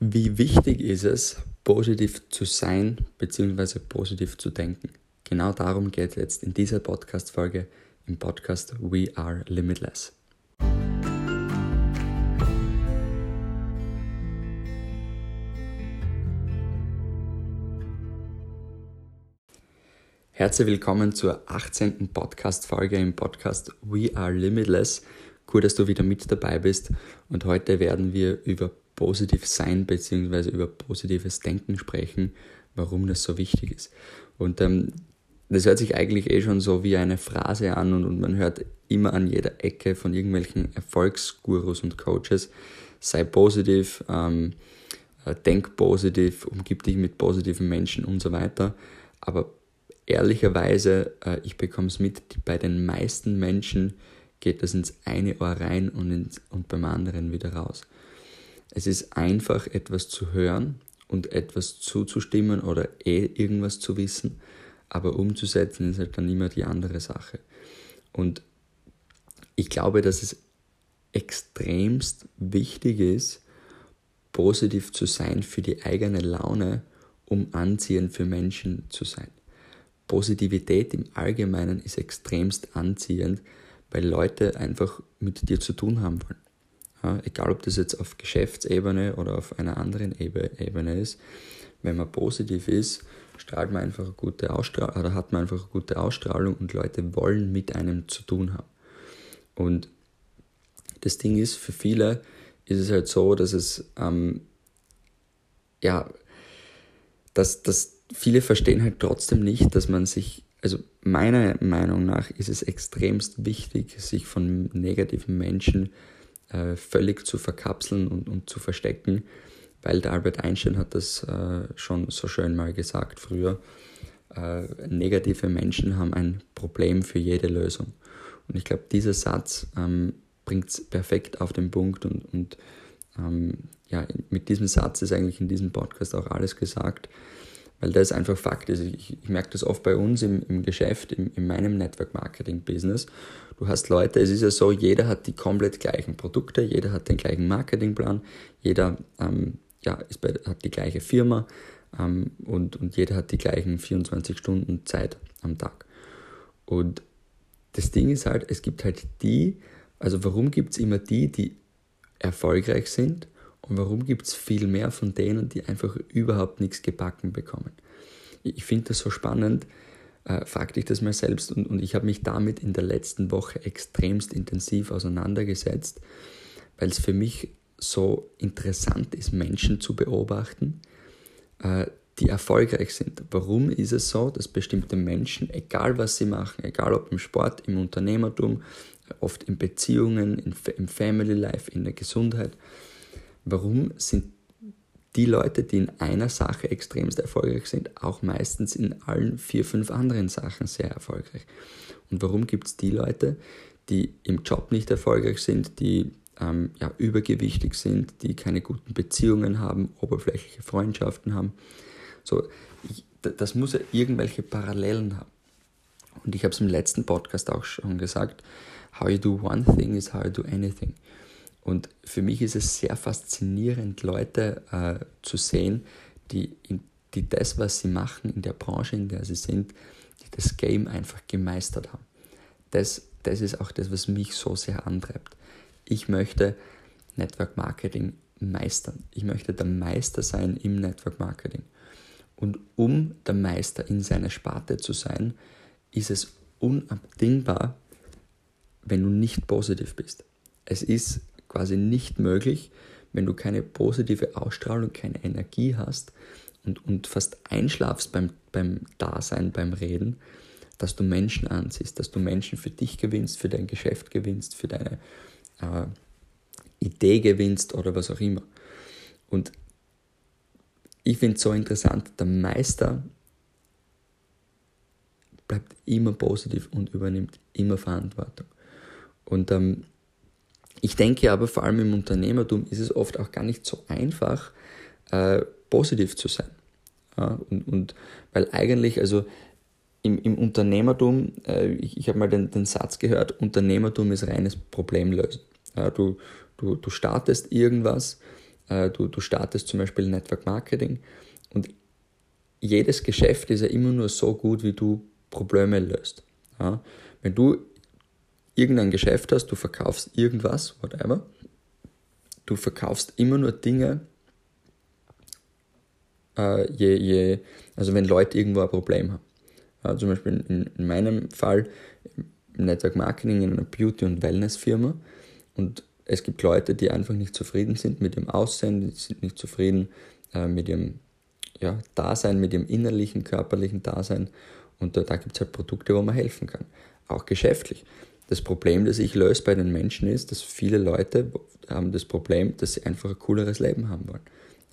Wie wichtig ist es, positiv zu sein bzw. positiv zu denken? Genau darum geht es jetzt in dieser Podcast-Folge im Podcast We Are Limitless. Herzlich willkommen zur 18. Podcast-Folge im Podcast We Are Limitless. Cool, dass du wieder mit dabei bist und heute werden wir über positiv sein bzw. über positives Denken sprechen, warum das so wichtig ist. Und ähm, das hört sich eigentlich eh schon so wie eine Phrase an und, und man hört immer an jeder Ecke von irgendwelchen Erfolgsgurus und Coaches, sei positiv, ähm, äh, denk positiv, umgib dich mit positiven Menschen und so weiter. Aber ehrlicherweise, äh, ich bekomme es mit, bei den meisten Menschen geht das ins eine Ohr rein und, ins, und beim anderen wieder raus. Es ist einfach, etwas zu hören und etwas zuzustimmen oder eh irgendwas zu wissen, aber umzusetzen ist halt dann immer die andere Sache. Und ich glaube, dass es extremst wichtig ist, positiv zu sein für die eigene Laune, um anziehend für Menschen zu sein. Positivität im Allgemeinen ist extremst anziehend, weil Leute einfach mit dir zu tun haben wollen. Ja, egal, ob das jetzt auf Geschäftsebene oder auf einer anderen Ebene ist, wenn man positiv ist, strahlt man einfach eine gute Ausstrahlung oder hat man einfach eine gute Ausstrahlung und Leute wollen mit einem zu tun haben. Und das Ding ist, für viele ist es halt so, dass es, ähm, ja, dass, dass viele verstehen halt trotzdem nicht, dass man sich, also meiner Meinung nach ist es extremst wichtig, sich von negativen Menschen äh, völlig zu verkapseln und, und zu verstecken, weil der Albert Einstein hat das äh, schon so schön mal gesagt früher. Äh, negative Menschen haben ein Problem für jede Lösung. Und ich glaube, dieser Satz ähm, bringt es perfekt auf den Punkt und, und ähm, ja, mit diesem Satz ist eigentlich in diesem Podcast auch alles gesagt, weil das einfach Fakt ist. Ich, ich merke das oft bei uns im, im Geschäft, im, in meinem Network Marketing Business. Du hast Leute, es ist ja so, jeder hat die komplett gleichen Produkte, jeder hat den gleichen Marketingplan, jeder ähm, ja, ist bei, hat die gleiche Firma ähm, und, und jeder hat die gleichen 24 Stunden Zeit am Tag. Und das Ding ist halt, es gibt halt die, also warum gibt es immer die, die erfolgreich sind und warum gibt es viel mehr von denen, die einfach überhaupt nichts gebacken bekommen? Ich finde das so spannend, äh, frag dich das mal selbst und, und ich habe mich damit in der letzten Woche extremst intensiv auseinandergesetzt, weil es für mich so interessant ist, Menschen zu beobachten, äh, die erfolgreich sind. Warum ist es so, dass bestimmte Menschen, egal was sie machen, egal ob im Sport, im Unternehmertum, oft in Beziehungen, in, im Family Life, in der Gesundheit, warum sind die Leute, die in einer Sache extremst erfolgreich sind, auch meistens in allen vier, fünf anderen Sachen sehr erfolgreich. Und warum gibt es die Leute, die im Job nicht erfolgreich sind, die ähm, ja, übergewichtig sind, die keine guten Beziehungen haben, oberflächliche Freundschaften haben? So, ich, das muss ja irgendwelche Parallelen haben. Und ich habe es im letzten Podcast auch schon gesagt, how you do one thing is how you do anything. Und für mich ist es sehr faszinierend, Leute äh, zu sehen, die, die das, was sie machen, in der Branche, in der sie sind, die das Game einfach gemeistert haben. Das, das ist auch das, was mich so sehr antreibt. Ich möchte Network Marketing meistern. Ich möchte der Meister sein im Network Marketing. Und um der Meister in seiner Sparte zu sein, ist es unabdingbar, wenn du nicht positiv bist. Es ist quasi nicht möglich, wenn du keine positive Ausstrahlung, keine Energie hast und, und fast einschlafst beim, beim Dasein, beim Reden, dass du Menschen anziehst, dass du Menschen für dich gewinnst, für dein Geschäft gewinnst, für deine äh, Idee gewinnst oder was auch immer. Und ich finde es so interessant, der Meister bleibt immer positiv und übernimmt immer Verantwortung. Und ähm, ich denke aber, vor allem im Unternehmertum ist es oft auch gar nicht so einfach, äh, positiv zu sein. Ja, und, und weil eigentlich, also im, im Unternehmertum, äh, ich, ich habe mal den, den Satz gehört, Unternehmertum ist reines Problemlösen. Ja, du, du, du startest irgendwas äh, du, du startest zum Beispiel Network Marketing und jedes Geschäft ist ja immer nur so gut, wie du Probleme löst. Ja? Wenn du irgendein Geschäft hast, du verkaufst irgendwas, whatever, du verkaufst immer nur Dinge, äh, je, je, also wenn Leute irgendwo ein Problem haben. Ja, zum Beispiel in, in meinem Fall im Network Marketing in einer Beauty- und Wellness-Firma und es gibt Leute, die einfach nicht zufrieden sind mit dem Aussehen, die sind nicht zufrieden äh, mit ihrem ja, Dasein, mit ihrem innerlichen, körperlichen Dasein. Und da, da gibt es halt Produkte, wo man helfen kann. Auch geschäftlich. Das Problem, das ich löse bei den Menschen ist, dass viele Leute haben das Problem, dass sie einfach ein cooleres Leben haben wollen.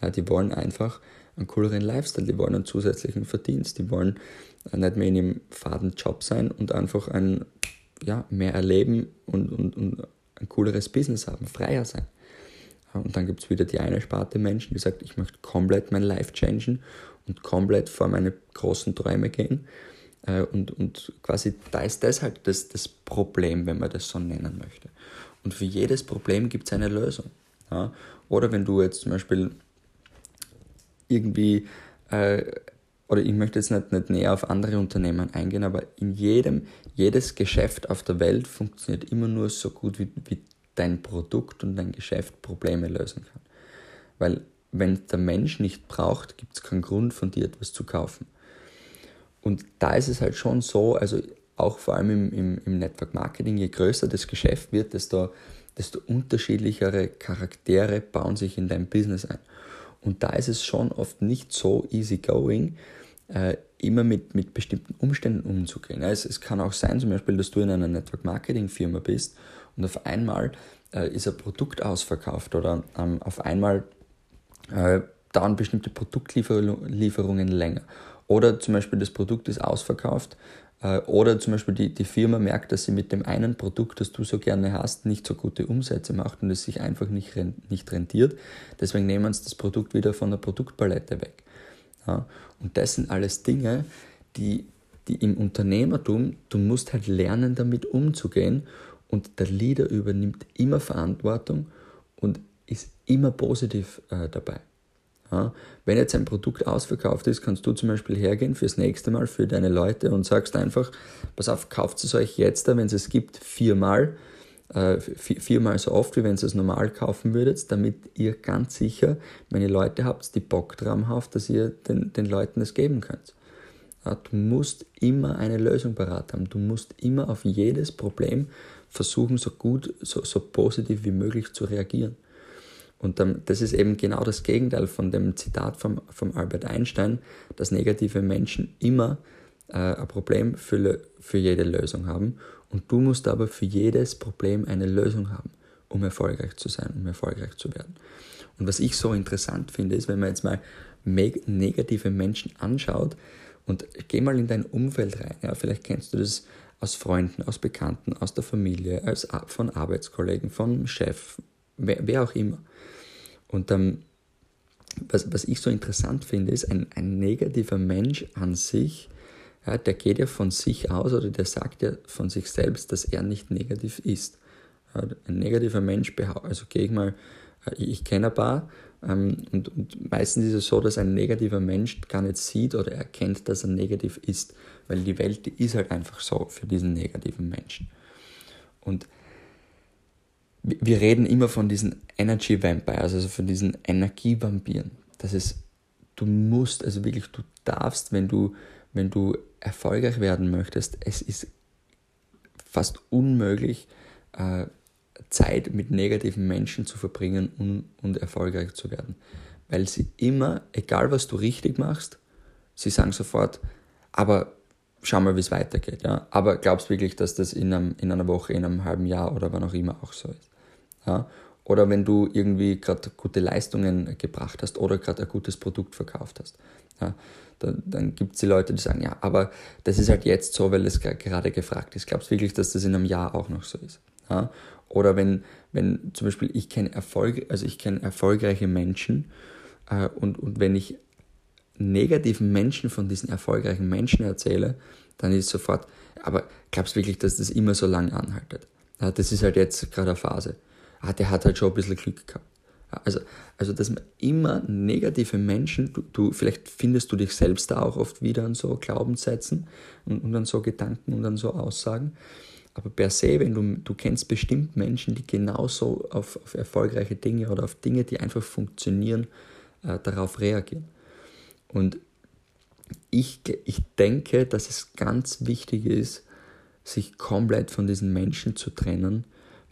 Ja, die wollen einfach einen cooleren Lifestyle, die wollen einen zusätzlichen Verdienst, die wollen nicht mehr in einem faden Job sein und einfach ein, ja, mehr erleben und, und, und ein cooleres Business haben, freier sein. Und dann gibt es wieder die eine Sparte Menschen, die sagt, ich möchte komplett mein Life changen und komplett vor meine großen Träume gehen. Äh, und, und quasi da ist das halt das, das Problem, wenn man das so nennen möchte. Und für jedes Problem gibt es eine Lösung. Ja? Oder wenn du jetzt zum Beispiel irgendwie, äh, oder ich möchte jetzt nicht, nicht näher auf andere Unternehmen eingehen, aber in jedem, jedes Geschäft auf der Welt funktioniert immer nur so gut, wie, wie dein Produkt und dein Geschäft Probleme lösen kann. Weil wenn der Mensch nicht braucht, gibt es keinen Grund von dir etwas zu kaufen. Und da ist es halt schon so, also auch vor allem im, im, im Network Marketing, je größer das Geschäft wird, desto, desto unterschiedlichere Charaktere bauen sich in dein Business ein. Und da ist es schon oft nicht so easy going, äh, immer mit, mit bestimmten Umständen umzugehen. Es, es kann auch sein, zum Beispiel, dass du in einer Network Marketing Firma bist und auf einmal äh, ist ein Produkt ausverkauft oder ähm, auf einmal äh, dauern bestimmte Produktlieferungen länger. Oder zum Beispiel das Produkt ist ausverkauft äh, oder zum Beispiel die, die Firma merkt, dass sie mit dem einen Produkt, das du so gerne hast, nicht so gute Umsätze macht und es sich einfach nicht, nicht rentiert. Deswegen nehmen sie das Produkt wieder von der Produktpalette weg. Ja? Und das sind alles Dinge, die, die im Unternehmertum, du musst halt lernen, damit umzugehen und der Leader übernimmt immer Verantwortung und ist immer positiv äh, dabei. Wenn jetzt ein Produkt ausverkauft ist, kannst du zum Beispiel hergehen fürs nächste Mal für deine Leute und sagst einfach, pass auf, kauft es euch jetzt, wenn es es gibt, viermal, äh, viermal so oft, wie wenn ihr es normal kaufen würdet, damit ihr ganz sicher, wenn ihr Leute habt, die Bock dran habt, dass ihr den, den Leuten es geben könnt. Du musst immer eine Lösung parat haben. Du musst immer auf jedes Problem versuchen, so gut, so, so positiv wie möglich zu reagieren. Und das ist eben genau das Gegenteil von dem Zitat vom, vom Albert Einstein, dass negative Menschen immer äh, ein Problem für, für jede Lösung haben. Und du musst aber für jedes Problem eine Lösung haben, um erfolgreich zu sein, um erfolgreich zu werden. Und was ich so interessant finde, ist, wenn man jetzt mal negative Menschen anschaut und geh mal in dein Umfeld rein. Ja, vielleicht kennst du das aus Freunden, aus Bekannten, aus der Familie, als, von Arbeitskollegen, vom Chef, wer, wer auch immer. Und ähm, was, was ich so interessant finde, ist, ein, ein negativer Mensch an sich, ja, der geht ja von sich aus oder der sagt ja von sich selbst, dass er nicht negativ ist. Ja, ein negativer Mensch also gehe ich mal, äh, ich kenne ein paar, ähm, und, und, meistens ist es so, dass ein negativer Mensch gar nicht sieht oder erkennt, dass er negativ ist, weil die Welt die ist halt einfach so für diesen negativen Menschen. Und wir reden immer von diesen Energy Vampires, also von diesen Energievampiren. Das ist, du musst, also wirklich, du darfst, wenn du, wenn du erfolgreich werden möchtest, es ist fast unmöglich, äh, Zeit mit negativen Menschen zu verbringen und, und erfolgreich zu werden. Weil sie immer, egal was du richtig machst, sie sagen sofort, aber schau mal, wie es weitergeht. Ja? Aber glaubst wirklich, dass das in, einem, in einer Woche, in einem halben Jahr oder wann auch immer auch so ist? Ja? Oder wenn du irgendwie gerade gute Leistungen gebracht hast oder gerade ein gutes Produkt verkauft hast. Ja? Dann, dann gibt es die Leute, die sagen, ja, aber das ist halt jetzt so, weil es gerade gefragt ist. Glaubst du wirklich, dass das in einem Jahr auch noch so ist? Ja? Oder wenn, wenn zum Beispiel ich kenne Erfolg, also ich kenne erfolgreiche Menschen äh, und, und wenn ich negativen Menschen von diesen erfolgreichen Menschen erzähle, dann ist sofort, aber glaubst du wirklich, dass das immer so lang anhaltet? Ja, das ist halt jetzt gerade eine Phase ah, der hat halt schon ein bisschen Glück gehabt. Also, also dass man immer negative Menschen, du, du, vielleicht findest du dich selbst da auch oft wieder an so Glaubenssätzen und, und an so Gedanken und an so Aussagen. Aber per se, wenn du, du kennst bestimmt Menschen, die genauso auf, auf erfolgreiche Dinge oder auf Dinge, die einfach funktionieren, äh, darauf reagieren. Und ich, ich denke, dass es ganz wichtig ist, sich komplett von diesen Menschen zu trennen,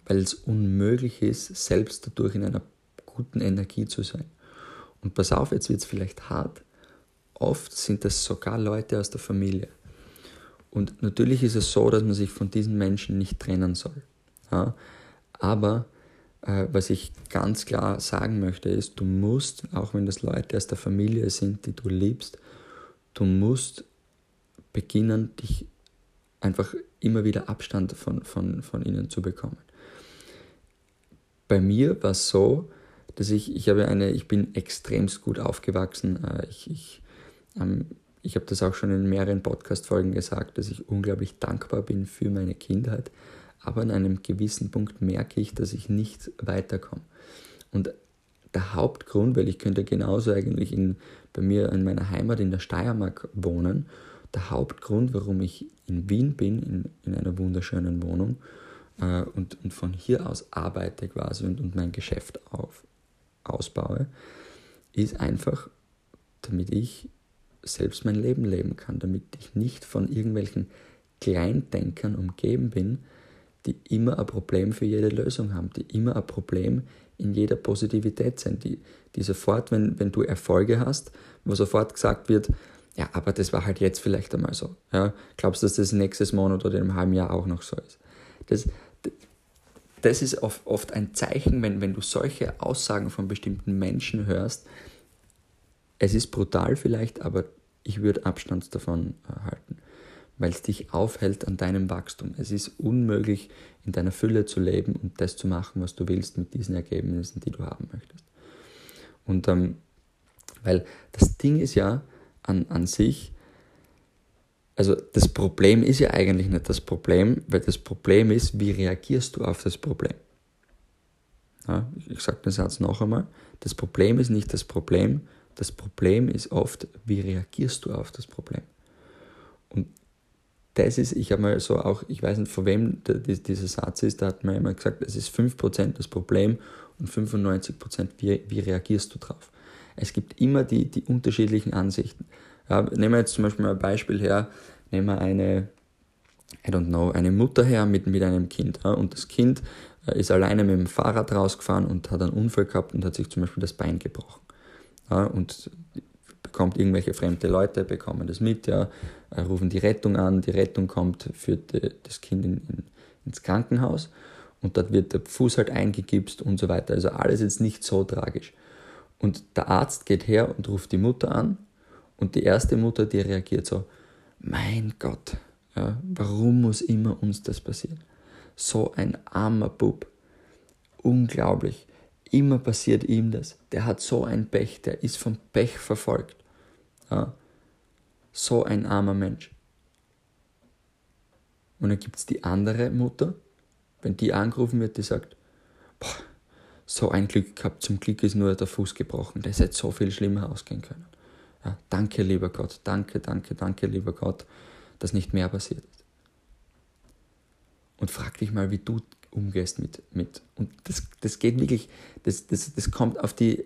weil es unmöglich ist, selbst dadurch in einer guten Energie zu sein. Und pass auf, jetzt wird es vielleicht hart. Oft sind das sogar Leute aus der Familie. Und natürlich ist es so, dass man sich von diesen Menschen nicht trennen soll. Ja? Aber äh, was ich ganz klar sagen möchte, ist, du musst, auch wenn das Leute aus der Familie sind, die du liebst, du musst beginnen, dich einfach immer wieder Abstand von, von, von ihnen zu bekommen. Bei mir war es so, dass ich, ich habe eine, ich bin extremst gut aufgewachsen. Äh, ich, ich ähm, ich habe das auch schon in mehreren Podcast-Folgen gesagt, dass ich unglaublich dankbar bin für meine Kindheit. Aber an einem gewissen Punkt merke ich, dass ich nicht weiterkomme. Und der Hauptgrund, weil ich könnte genauso eigentlich in, bei mir in meiner Heimat in der Steiermark wohnen, der Hauptgrund, warum ich in Wien bin, in, in einer wunderschönen Wohnung äh, und, und von hier aus arbeite quasi und, und mein Geschäft auf, ausbaue, ist einfach, damit ich selbst mein Leben leben kann, damit ich nicht von irgendwelchen Kleindenkern umgeben bin, die immer ein Problem für jede Lösung haben, die immer ein Problem in jeder Positivität sind, die, die sofort, wenn, wenn du Erfolge hast, wo sofort gesagt wird, ja, aber das war halt jetzt vielleicht einmal so. Ja, glaubst du, dass das nächstes Monat oder einem halben Jahr auch noch so ist? Das, das ist oft ein Zeichen, wenn, wenn du solche Aussagen von bestimmten Menschen hörst, es ist brutal vielleicht, aber ich würde Abstand davon äh, halten, weil es dich aufhält an deinem Wachstum. Es ist unmöglich, in deiner Fülle zu leben und das zu machen, was du willst mit diesen Ergebnissen, die du haben möchtest. Und ähm, weil das Ding ist ja an, an sich, also das Problem ist ja eigentlich nicht das Problem, weil das Problem ist, wie reagierst du auf das Problem? Ja, ich sage den Satz noch einmal. Das Problem ist nicht das Problem, das Problem ist oft, wie reagierst du auf das Problem? Und das ist, ich habe mal so auch, ich weiß nicht, von wem dieser Satz ist, da hat mir jemand gesagt, es ist 5% das Problem und 95% wie, wie reagierst du drauf. Es gibt immer die, die unterschiedlichen Ansichten. Ja, nehmen wir jetzt zum Beispiel mal ein Beispiel her, nehmen wir eine, I don't know, eine Mutter her mit, mit einem Kind. Ja, und das Kind äh, ist alleine mit dem Fahrrad rausgefahren und hat einen Unfall gehabt und hat sich zum Beispiel das Bein gebrochen ja, und bekommt irgendwelche fremde Leute, bekommen das mit, ja, äh, rufen die Rettung an, die Rettung kommt, führt das Kind in, in, ins Krankenhaus und dort wird der Fuß halt eingegipst und so weiter. Also alles jetzt nicht so tragisch. Und der Arzt geht her und ruft die Mutter an und die erste Mutter, die reagiert so, mein Gott, ja, warum muss immer uns das passieren? So ein armer Bub. Unglaublich. Immer passiert ihm das. Der hat so ein Pech, der ist vom Pech verfolgt. Ja. So ein armer Mensch. Und dann gibt es die andere Mutter, wenn die angerufen wird, die sagt, boah, so ein Glück gehabt, zum Glück ist nur der Fuß gebrochen, das hätte so viel schlimmer ausgehen können. Ja, danke, lieber Gott, danke, danke, danke, lieber Gott, dass nicht mehr passiert ist. Und frag dich mal, wie du umgehst mit. mit. Und das, das geht wirklich, das, das, das kommt auf die,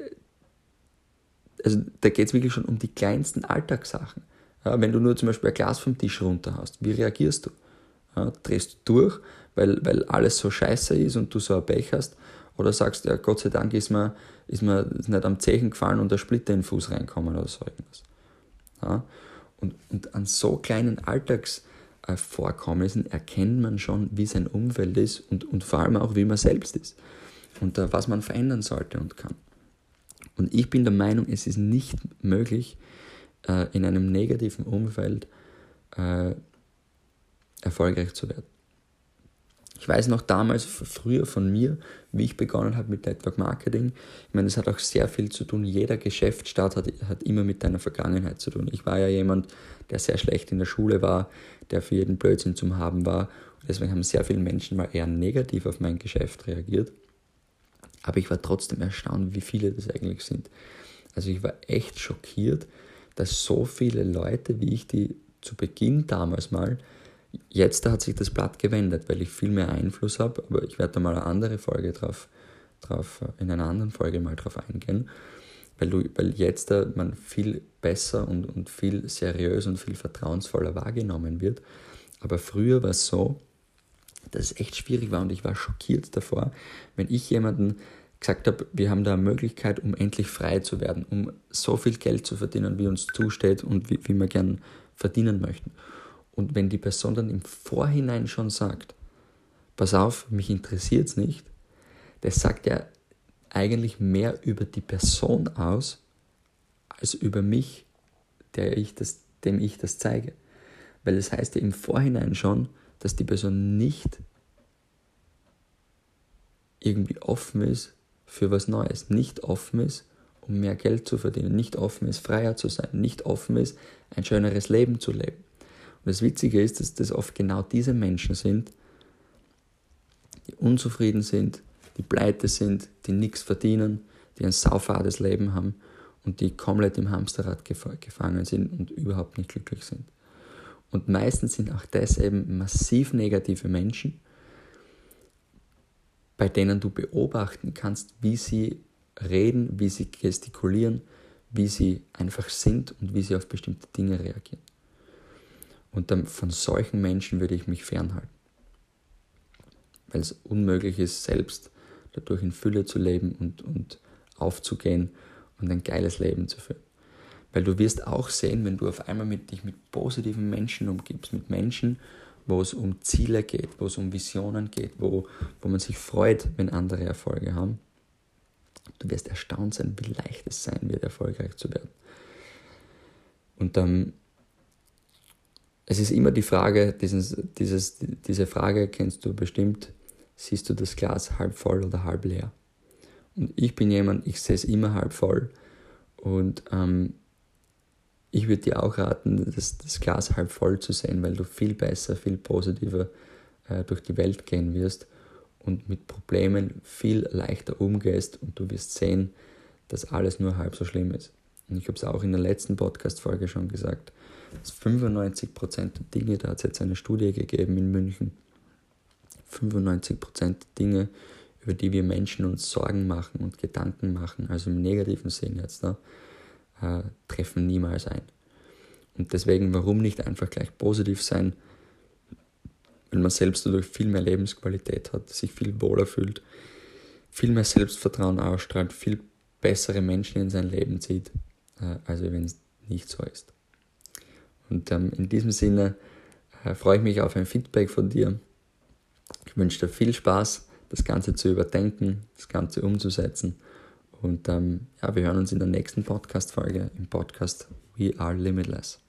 also da geht es wirklich schon um die kleinsten Alltagssachen. Ja, wenn du nur zum Beispiel ein Glas vom Tisch runter hast, wie reagierst du? Ja, drehst du durch, weil, weil alles so scheiße ist und du so ein Pech hast? Oder sagst du, ja, Gott sei Dank ist mir, ist mir nicht am Zechen gefallen und der Splitter in den Fuß reinkommen oder so irgendwas. Ja, und, und an so kleinen Alltags- äh, Vorkommnissen erkennt man schon, wie sein Umfeld ist und, und vor allem auch, wie man selbst ist und äh, was man verändern sollte und kann. Und ich bin der Meinung, es ist nicht möglich, äh, in einem negativen Umfeld äh, erfolgreich zu werden. Ich weiß noch damals, früher von mir, wie ich begonnen habe mit Network Marketing. Ich meine, das hat auch sehr viel zu tun. Jeder Geschäftsstart hat, hat immer mit deiner Vergangenheit zu tun. Ich war ja jemand, der sehr schlecht in der Schule war, der für jeden Blödsinn zum Haben war. Und deswegen haben sehr viele Menschen mal eher negativ auf mein Geschäft reagiert. Aber ich war trotzdem erstaunt, wie viele das eigentlich sind. Also ich war echt schockiert, dass so viele Leute, wie ich die zu Beginn damals mal, jetzt hat sich das Blatt gewendet, weil ich viel mehr Einfluss habe, aber ich werde da mal eine andere Folge drauf, drauf in einer anderen Folge mal drauf eingehen, weil, du, weil jetzt da man viel besser und, und viel seriös und viel vertrauensvoller wahrgenommen wird. Aber früher war es so, dass es echt schwierig war und ich war schockiert davor, wenn ich jemanden gesagt habe, wir haben da eine Möglichkeit, um endlich frei zu werden, um so viel Geld zu verdienen, wie uns zusteht und wie, wie wir gern verdienen möchten. Und wenn die Person dann im Vorhinein schon sagt, pass auf, mich interessiert es nicht, das sagt ja eigentlich mehr über die Person aus, als über mich, der ich das, dem ich das zeige. Weil es das heißt ja im Vorhinein schon, dass die Person nicht irgendwie offen ist für was Neues, nicht offen ist, um mehr Geld zu verdienen, nicht offen ist, freier zu sein, nicht offen ist, ein schöneres Leben zu leben. Und das Witzige ist, dass das oft genau diese Menschen sind, die unzufrieden sind, die pleite sind, die nichts verdienen, die ein saufades Leben haben und die komplett im Hamsterrad gefangen sind und überhaupt nicht glücklich sind. Und meistens sind auch das eben massiv negative Menschen, bei denen du beobachten kannst, wie sie reden, wie sie gestikulieren, wie sie einfach sind und wie sie auf bestimmte Dinge reagieren. Und dann von solchen Menschen würde ich mich fernhalten. Weil es unmöglich ist, selbst dadurch in Fülle zu leben und, und aufzugehen und ein geiles Leben zu führen. Weil du wirst auch sehen, wenn du auf einmal mit dich mit positiven Menschen umgibst, mit Menschen, wo es um Ziele geht, wo es um Visionen geht, wo, wo man sich freut, wenn andere Erfolge haben. Du wirst erstaunt sein, wie leicht es sein wird, erfolgreich zu werden. Und ähm, es ist immer die Frage, dieses, dieses, diese Frage kennst du bestimmt, siehst du das Glas halb voll oder halb leer? Und ich bin jemand, ich sehe es immer halb voll. Und ähm, ich würde dir auch raten, das, das Glas halb voll zu sehen, weil du viel besser, viel positiver äh, durch die Welt gehen wirst und mit Problemen viel leichter umgehst und du wirst sehen, dass alles nur halb so schlimm ist. Und ich habe es auch in der letzten Podcast-Folge schon gesagt, dass 95% der Dinge, da hat es jetzt eine Studie gegeben in München, 95% der Dinge, über die wir Menschen uns Sorgen machen und Gedanken machen, also im negativen Sinn jetzt, da, äh, treffen niemals ein. Und deswegen, warum nicht einfach gleich positiv sein, wenn man selbst dadurch viel mehr Lebensqualität hat, sich viel wohler fühlt, viel mehr Selbstvertrauen ausstrahlt, viel bessere Menschen in sein Leben zieht, äh, also wenn es nicht so ist. Und ähm, in diesem Sinne äh, freue ich mich auf ein Feedback von dir. Ich wünsche dir viel Spaß, das Ganze zu überdenken, das Ganze umzusetzen und ähm, ja, wir hören uns in der nächsten Podcast-Folge im Podcast We Are Limitless.